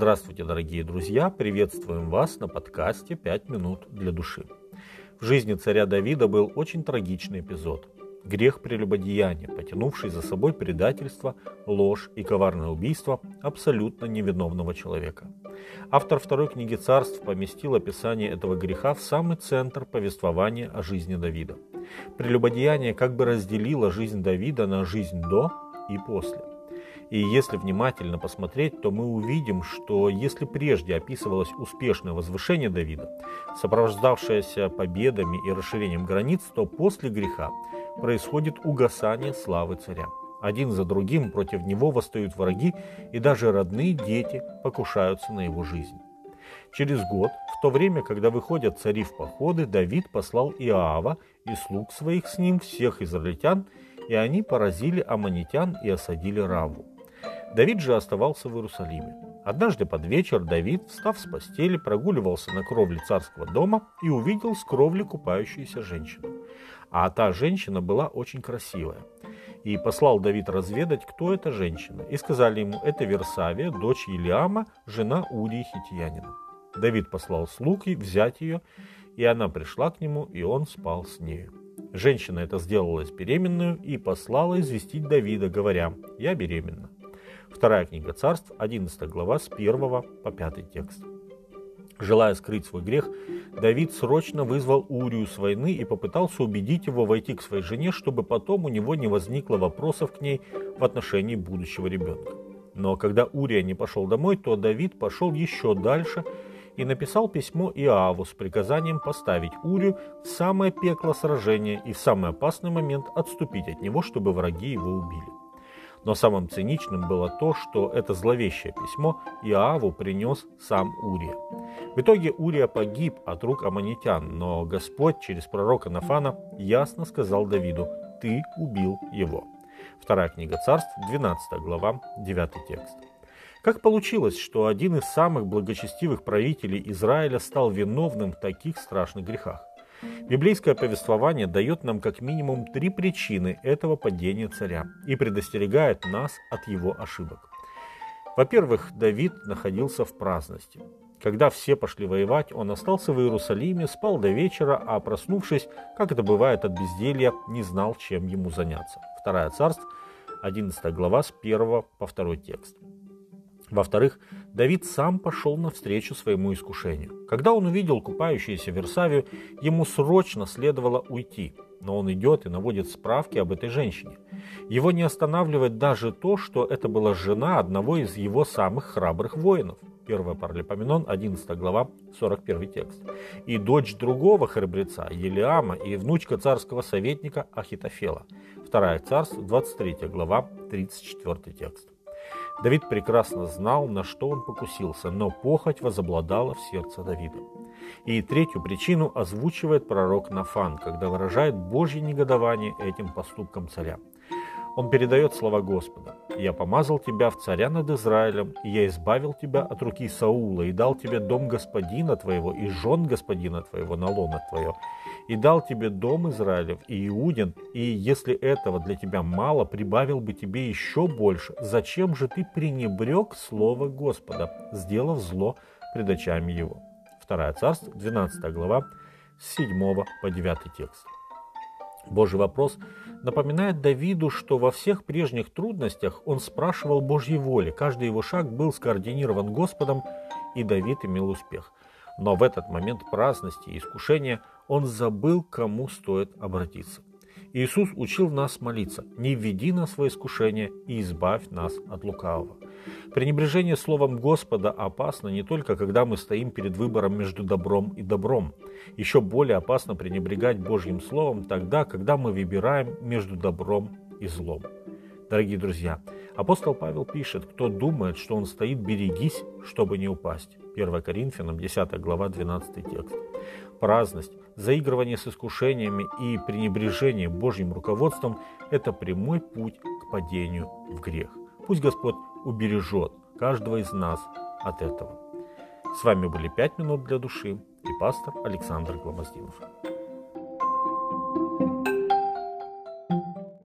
Здравствуйте, дорогие друзья! Приветствуем вас на подкасте «5 минут для души». В жизни царя Давида был очень трагичный эпизод. Грех прелюбодеяния, потянувший за собой предательство, ложь и коварное убийство абсолютно невиновного человека. Автор второй книги царств поместил описание этого греха в самый центр повествования о жизни Давида. Прелюбодеяние как бы разделило жизнь Давида на жизнь до и после. И если внимательно посмотреть, то мы увидим, что если прежде описывалось успешное возвышение Давида, сопровождавшееся победами и расширением границ, то после греха происходит угасание славы царя. Один за другим против него восстают враги, и даже родные дети покушаются на его жизнь. Через год, в то время, когда выходят цари в походы, Давид послал Иоава и слуг своих с ним, всех израильтян, и они поразили аммонитян и осадили Раву. Давид же оставался в Иерусалиме. Однажды под вечер Давид, встав с постели, прогуливался на кровле царского дома и увидел с кровли купающуюся женщину. А та женщина была очень красивая. И послал Давид разведать, кто эта женщина. И сказали ему, это Версавия, дочь Илиама, жена Урии Хитиянина. Давид послал слуг взять ее, и она пришла к нему, и он спал с нею. Женщина это сделалась беременную и послала известить Давида, говоря, «Я беременна». Вторая книга царств, 11 глава, с 1 по 5 текст. Желая скрыть свой грех, Давид срочно вызвал Урию с войны и попытался убедить его войти к своей жене, чтобы потом у него не возникло вопросов к ней в отношении будущего ребенка. Но когда Урия не пошел домой, то Давид пошел еще дальше и написал письмо Иаву с приказанием поставить Урию в самое пекло сражения и в самый опасный момент отступить от него, чтобы враги его убили. Но самым циничным было то, что это зловещее письмо Иаву принес сам Урия. В итоге Урия погиб от рук аммонитян, но Господь через пророка Нафана ясно сказал Давиду «Ты убил его». Вторая книга царств, 12 глава, 9 текст. Как получилось, что один из самых благочестивых правителей Израиля стал виновным в таких страшных грехах? Библейское повествование дает нам как минимум три причины этого падения царя и предостерегает нас от его ошибок. Во-первых, Давид находился в праздности. Когда все пошли воевать, он остался в Иерусалиме, спал до вечера, а проснувшись, как это бывает от безделья, не знал, чем ему заняться. Вторая царств, 11 глава, с 1 по 2 текст. Во-вторых, Давид сам пошел навстречу своему искушению. Когда он увидел купающуюся Версавию, ему срочно следовало уйти, но он идет и наводит справки об этой женщине. Его не останавливает даже то, что это была жена одного из его самых храбрых воинов. 1 Паралипоменон, 11 глава, 41 текст. И дочь другого храбреца, Елиама, и внучка царского советника Ахитофела. 2 царств, 23 глава, 34 текст. Давид прекрасно знал, на что он покусился, но похоть возобладала в сердце Давида. И третью причину озвучивает пророк Нафан, когда выражает Божье негодование этим поступкам царя. Он передает слова Господа. «Я помазал тебя в царя над Израилем, и я избавил тебя от руки Саула, и дал тебе дом господина твоего, и жен господина твоего на лоно твое, и дал тебе дом Израилев и Иудин, и если этого для тебя мало, прибавил бы тебе еще больше. Зачем же ты пренебрег слово Господа, сделав зло пред очами его?» Вторая царство, 12 глава, с 7 по 9 текст. Божий вопрос напоминает Давиду, что во всех прежних трудностях он спрашивал Божьей воли. Каждый его шаг был скоординирован Господом, и Давид имел успех. Но в этот момент праздности и искушения он забыл, кому стоит обратиться. Иисус учил нас молиться «Не введи нас в искушение и избавь нас от лукавого». Пренебрежение словом Господа опасно не только, когда мы стоим перед выбором между добром и добром. Еще более опасно пренебрегать Божьим Словом тогда, когда мы выбираем между добром и злом. Дорогие друзья, апостол Павел пишет, кто думает, что он стоит, берегись, чтобы не упасть. 1 Коринфянам 10 глава 12 текст. Праздность, заигрывание с искушениями и пренебрежение Божьим руководством – это прямой путь к падению в грех. Пусть Господь убережет каждого из нас от этого. С вами были «Пять минут для души» и пастор Александр Гломоздинов.